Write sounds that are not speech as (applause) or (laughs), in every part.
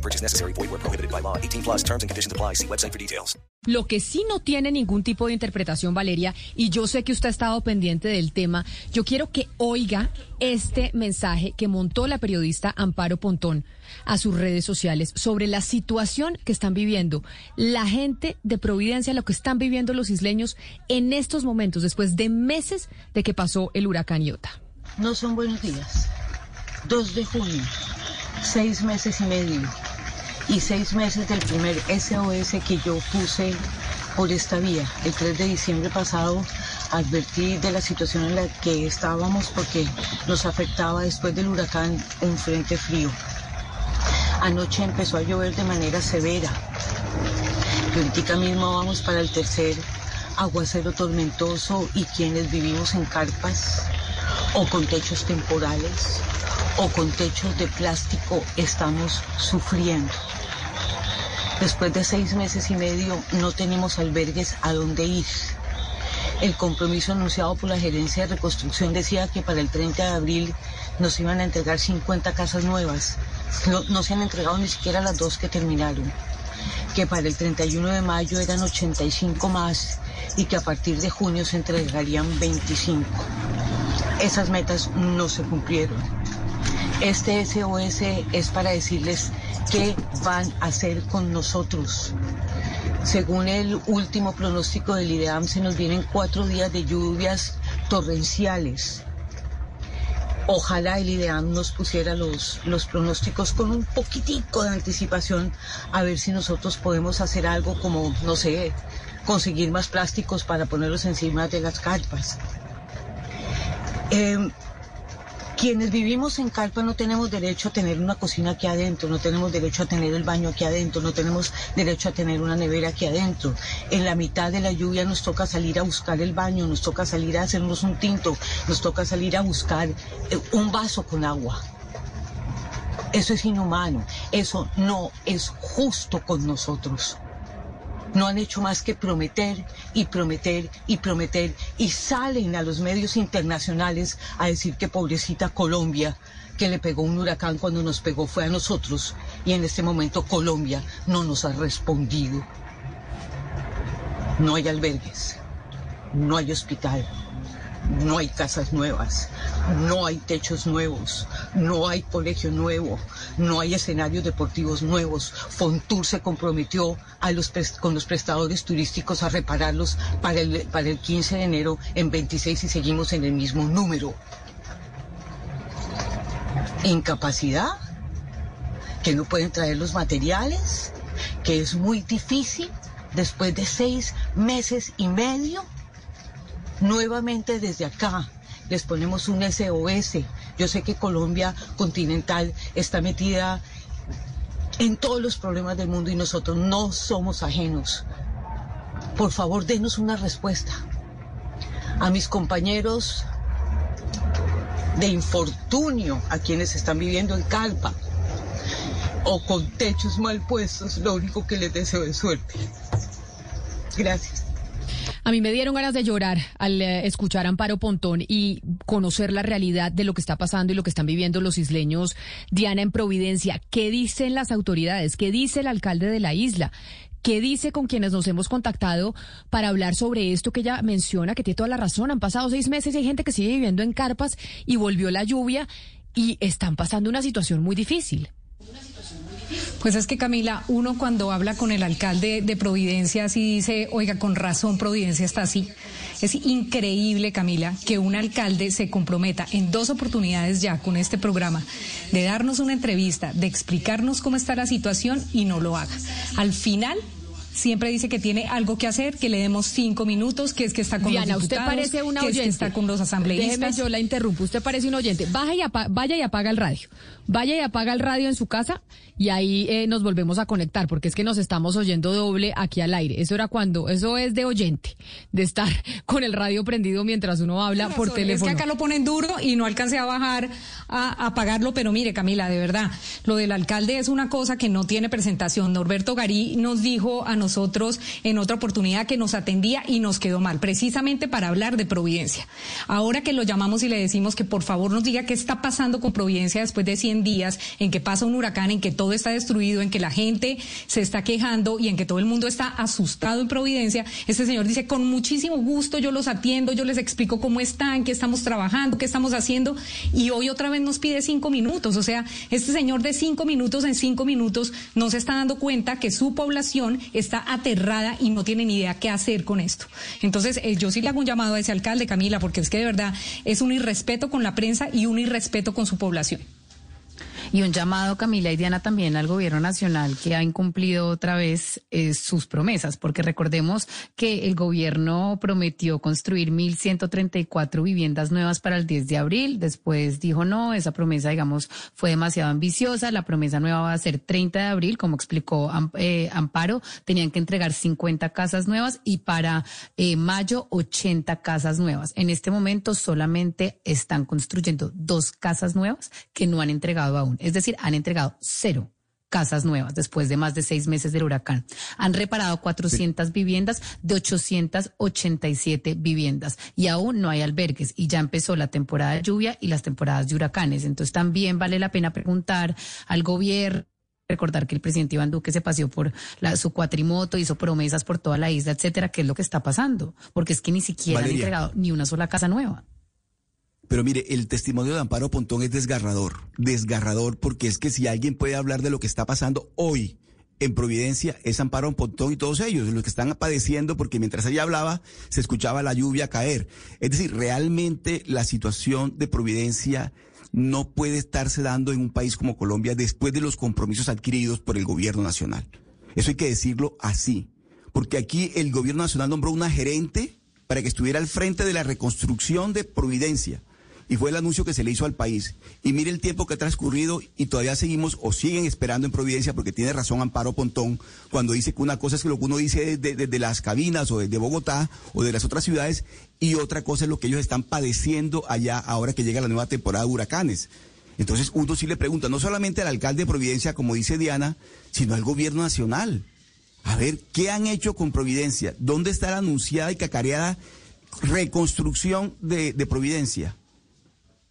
No purchase necessary. Void where prohibited by law. 18 plus terms and conditions apply. See website for details. Lo que sí no tiene ningún tipo de interpretación, Valeria, y yo sé que usted ha estado pendiente del tema, yo quiero que oiga este mensaje que montó la periodista Amparo Pontón a sus redes sociales sobre la situación que están viviendo la gente de Providencia, lo que están viviendo los isleños en estos momentos, después de meses de que pasó el huracán Iota. No son buenos días. 2 de junio, seis meses y medio y seis meses del primer SOS que yo puse por esta vía. El 3 de diciembre pasado advertí de la situación en la que estábamos porque nos afectaba después del huracán un frente frío. Anoche empezó a llover de manera severa. Ahorita mismo vamos para el tercer aguacero tormentoso y quienes vivimos en carpas o con techos temporales o con techos de plástico estamos sufriendo. Después de seis meses y medio no tenemos albergues a dónde ir. El compromiso anunciado por la gerencia de reconstrucción decía que para el 30 de abril nos iban a entregar 50 casas nuevas. No, se han entregado ni siquiera las dos que terminaron. Que para el 31 de mayo eran 85 más y que a partir de junio se entregarían 25. Esas metas no se cumplieron. Este SOS es para decirles qué van a hacer con nosotros. Según el último pronóstico del IDEAM, se nos vienen cuatro días de lluvias torrenciales. Ojalá el IDEAM nos pusiera los, los pronósticos con un poquitico de anticipación a ver si nosotros podemos hacer algo como, no sé, conseguir más plásticos para ponerlos encima de las carpas. Eh, quienes vivimos en Calpa no tenemos derecho a tener una cocina aquí adentro, no tenemos derecho a tener el baño aquí adentro, no tenemos derecho a tener una nevera aquí adentro. En la mitad de la lluvia nos toca salir a buscar el baño, nos toca salir a hacernos un tinto, nos toca salir a buscar eh, un vaso con agua. Eso es inhumano, eso no es justo con nosotros no han hecho más que prometer y prometer y prometer y salen a los medios internacionales a decir que pobrecita Colombia, que le pegó un huracán cuando nos pegó fue a nosotros y en este momento Colombia no nos ha respondido. No hay albergues, no hay hospital, no hay casas nuevas, no hay techos nuevos, no hay colegio nuevo, no hay escenarios deportivos nuevos. Fontur se comprometió con los prestadores turísticos a repararlos para el, para el 15 de enero en 26 y seguimos en el mismo número. Incapacidad, que no pueden traer los materiales, que es muy difícil después de seis meses y medio nuevamente desde acá les ponemos un SOS. Yo sé que Colombia continental está metida en todos los problemas del mundo y nosotros no somos ajenos. Por favor, denos una respuesta. A mis compañeros de infortunio, a quienes están viviendo en Calpa o con techos mal puestos, lo único que les deseo es suerte. Gracias. A mí me dieron ganas de llorar al eh, escuchar Amparo Pontón y conocer la realidad de lo que está pasando y lo que están viviendo los isleños. Diana, en Providencia, ¿qué dicen las autoridades? ¿Qué dice el alcalde de la isla? ¿Qué dice con quienes nos hemos contactado para hablar sobre esto que ella menciona, que tiene toda la razón? Han pasado seis meses y hay gente que sigue viviendo en carpas y volvió la lluvia y están pasando una situación muy difícil. Pues es que Camila, uno cuando habla con el alcalde de Providencia así dice, oiga, con razón Providencia está así. Es increíble, Camila, que un alcalde se comprometa en dos oportunidades ya con este programa de darnos una entrevista, de explicarnos cómo está la situación y no lo haga. Al final siempre dice que tiene algo que hacer, que le demos cinco minutos, que es que está con Diana, los usted diputados, parece una que oyente. es que está con los asambleístas. Déjeme, yo la interrumpo. Usted parece un oyente. Baja y apa- vaya y apaga el radio. Vaya y apaga el radio en su casa y ahí eh, nos volvemos a conectar porque es que nos estamos oyendo doble aquí al aire. Eso era cuando, eso es de oyente, de estar (laughs) con el radio prendido mientras uno habla por razón, teléfono. Es que acá lo ponen duro y no alcancé a bajar a, a apagarlo, pero mire, Camila, de verdad, lo del alcalde es una cosa que no tiene presentación. Norberto Garí nos dijo a nosotros en otra oportunidad que nos atendía y nos quedó mal, precisamente para hablar de Providencia. Ahora que lo llamamos y le decimos que por favor nos diga qué está pasando con Providencia después de 100 días, en que pasa un huracán, en que todo está destruido, en que la gente se está quejando y en que todo el mundo está asustado en Providencia, este señor dice, con muchísimo gusto yo los atiendo, yo les explico cómo están, qué estamos trabajando, qué estamos haciendo, y hoy otra vez nos pide cinco minutos. O sea, este señor de cinco minutos en cinco minutos no se está dando cuenta que su población está aterrada y no tiene ni idea qué hacer con esto. Entonces, eh, yo sí le hago un llamado a ese alcalde, Camila, porque es que de verdad es un irrespeto con la prensa y un irrespeto con su población. Y un llamado, Camila y Diana, también al gobierno nacional que ha incumplido otra vez eh, sus promesas, porque recordemos que el gobierno prometió construir 1.134 viviendas nuevas para el 10 de abril. Después dijo no, esa promesa, digamos, fue demasiado ambiciosa. La promesa nueva va a ser 30 de abril, como explicó eh, Amparo. Tenían que entregar 50 casas nuevas y para eh, mayo 80 casas nuevas. En este momento solamente están construyendo dos casas nuevas que no han entregado aún. Es decir, han entregado cero casas nuevas después de más de seis meses del huracán. Han reparado 400 viviendas de 887 viviendas y aún no hay albergues y ya empezó la temporada de lluvia y las temporadas de huracanes. Entonces también vale la pena preguntar al gobierno recordar que el presidente Iván Duque se paseó por la- su cuatrimoto, hizo promesas por toda la isla, etcétera, qué es lo que está pasando, porque es que ni siquiera han entregado ni una sola casa nueva. Pero mire, el testimonio de Amparo Pontón es desgarrador, desgarrador, porque es que si alguien puede hablar de lo que está pasando hoy en Providencia, es Amparo Pontón y todos ellos, los que están padeciendo, porque mientras ella hablaba, se escuchaba la lluvia caer. Es decir, realmente la situación de Providencia no puede estarse dando en un país como Colombia después de los compromisos adquiridos por el gobierno nacional. Eso hay que decirlo así, porque aquí el gobierno nacional nombró una gerente para que estuviera al frente de la reconstrucción de Providencia. Y fue el anuncio que se le hizo al país. Y mire el tiempo que ha transcurrido y todavía seguimos o siguen esperando en Providencia, porque tiene razón Amparo Pontón cuando dice que una cosa es que lo que uno dice desde, las cabinas o desde Bogotá o de las otras ciudades y otra cosa es lo que ellos están padeciendo allá ahora que llega la nueva temporada de huracanes. Entonces uno sí le pregunta, no solamente al alcalde de Providencia, como dice Diana, sino al gobierno nacional. A ver, ¿qué han hecho con Providencia? ¿Dónde está la anunciada y cacareada reconstrucción de Providencia?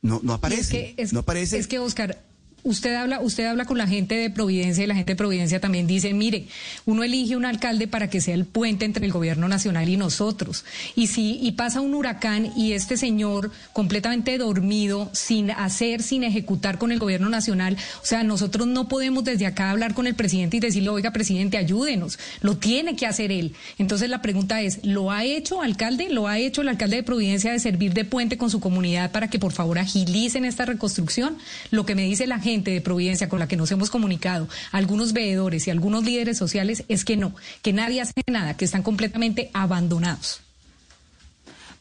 No, no aparece. Es que, es, no aparece. es que Oscar, usted habla, usted habla con la gente de Providencia y la gente de Providencia también dice, mire, uno elige un alcalde para que sea el puente entre el gobierno nacional y nosotros. Y si y pasa un huracán y este señor completamente dormido, sin hacer, sin ejecutar con el gobierno nacional, o sea, nosotros no podemos desde acá hablar con el presidente y decirle, oiga, presidente, ayúdenos. Lo tiene que hacer él. Entonces la pregunta es, ¿lo ha hecho alcalde? ¿Lo ha hecho el alcalde de Providencia de servir de puente con su comunidad para que por favor agilicen esta reconstrucción? Lo que me dice la gente de Providencia con la que nos hemos comunicado, algunos veedores y algunos líderes sociales, es que no, que nadie hace nada, que están completamente abandonados.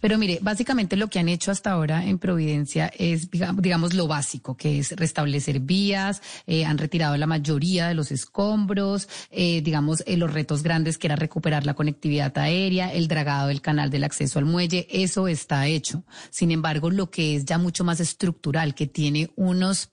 Pero mire, básicamente lo que han hecho hasta ahora en Providencia es, digamos, lo básico, que es restablecer vías, eh, han retirado la mayoría de los escombros, eh, digamos, eh, los retos grandes que era recuperar la conectividad aérea, el dragado del canal del acceso al muelle, eso está hecho. Sin embargo, lo que es ya mucho más estructural, que tiene unos,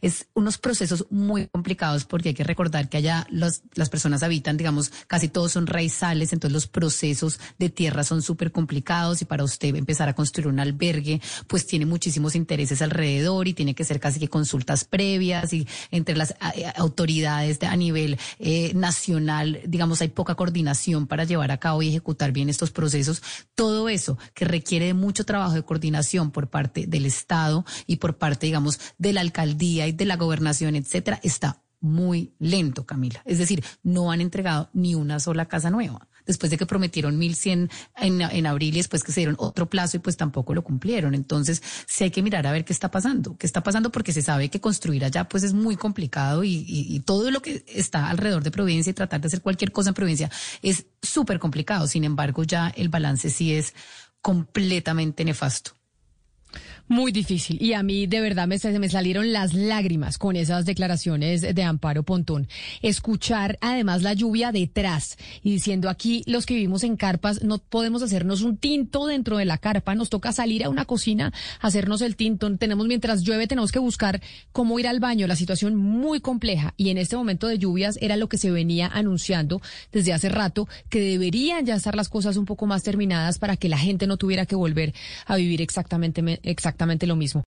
es unos procesos muy complicados, porque hay que recordar que allá los, las personas habitan, digamos, casi todos son raizales, entonces los procesos de tierra son súper complicados y para usted empezar a construir un albergue, pues tiene muchísimos intereses alrededor y tiene que ser casi que consultas previas y entre las eh, autoridades de- a nivel eh, nacional, digamos, hay poca coordinación para llevar a cabo y ejecutar bien estos procesos. Todo eso que requiere de mucho trabajo de coordinación por parte del Estado y por parte, digamos, de la alcaldía y de la gobernación, etcétera, está muy lento, Camila. Es decir, no han entregado ni una sola casa nueva. Después de que prometieron 1.100 en, en abril y después que se dieron otro plazo y pues tampoco lo cumplieron. Entonces, sí hay que mirar a ver qué está pasando. ¿Qué está pasando? Porque se sabe que construir allá pues es muy complicado y, y, y todo lo que está alrededor de Providencia y tratar de hacer cualquier cosa en Providencia es súper complicado. Sin embargo, ya el balance sí es completamente nefasto. Muy difícil. Y a mí de verdad me, me salieron las lágrimas con esas declaraciones de Amparo Pontón. Escuchar además la lluvia detrás y diciendo aquí los que vivimos en carpas no podemos hacernos un tinto dentro de la carpa, nos toca salir a una cocina, hacernos el tinto. Tenemos mientras llueve tenemos que buscar cómo ir al baño. La situación muy compleja y en este momento de lluvias era lo que se venía anunciando desde hace rato que deberían ya estar las cosas un poco más terminadas para que la gente no tuviera que volver a vivir exactamente exactamente exactamente lo mismo.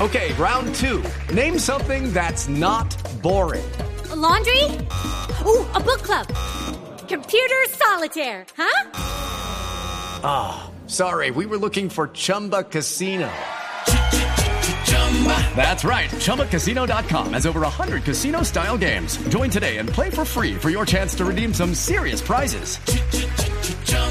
Okay, round two. Name something that's not boring. A laundry? Ooh, a book club. Computer solitaire, huh? Ah, oh, sorry, we were looking for Chumba Casino. That's right. ChumbaCasino.com has over 100 casino style games. Join today and play for free for your chance to redeem some serious prizes.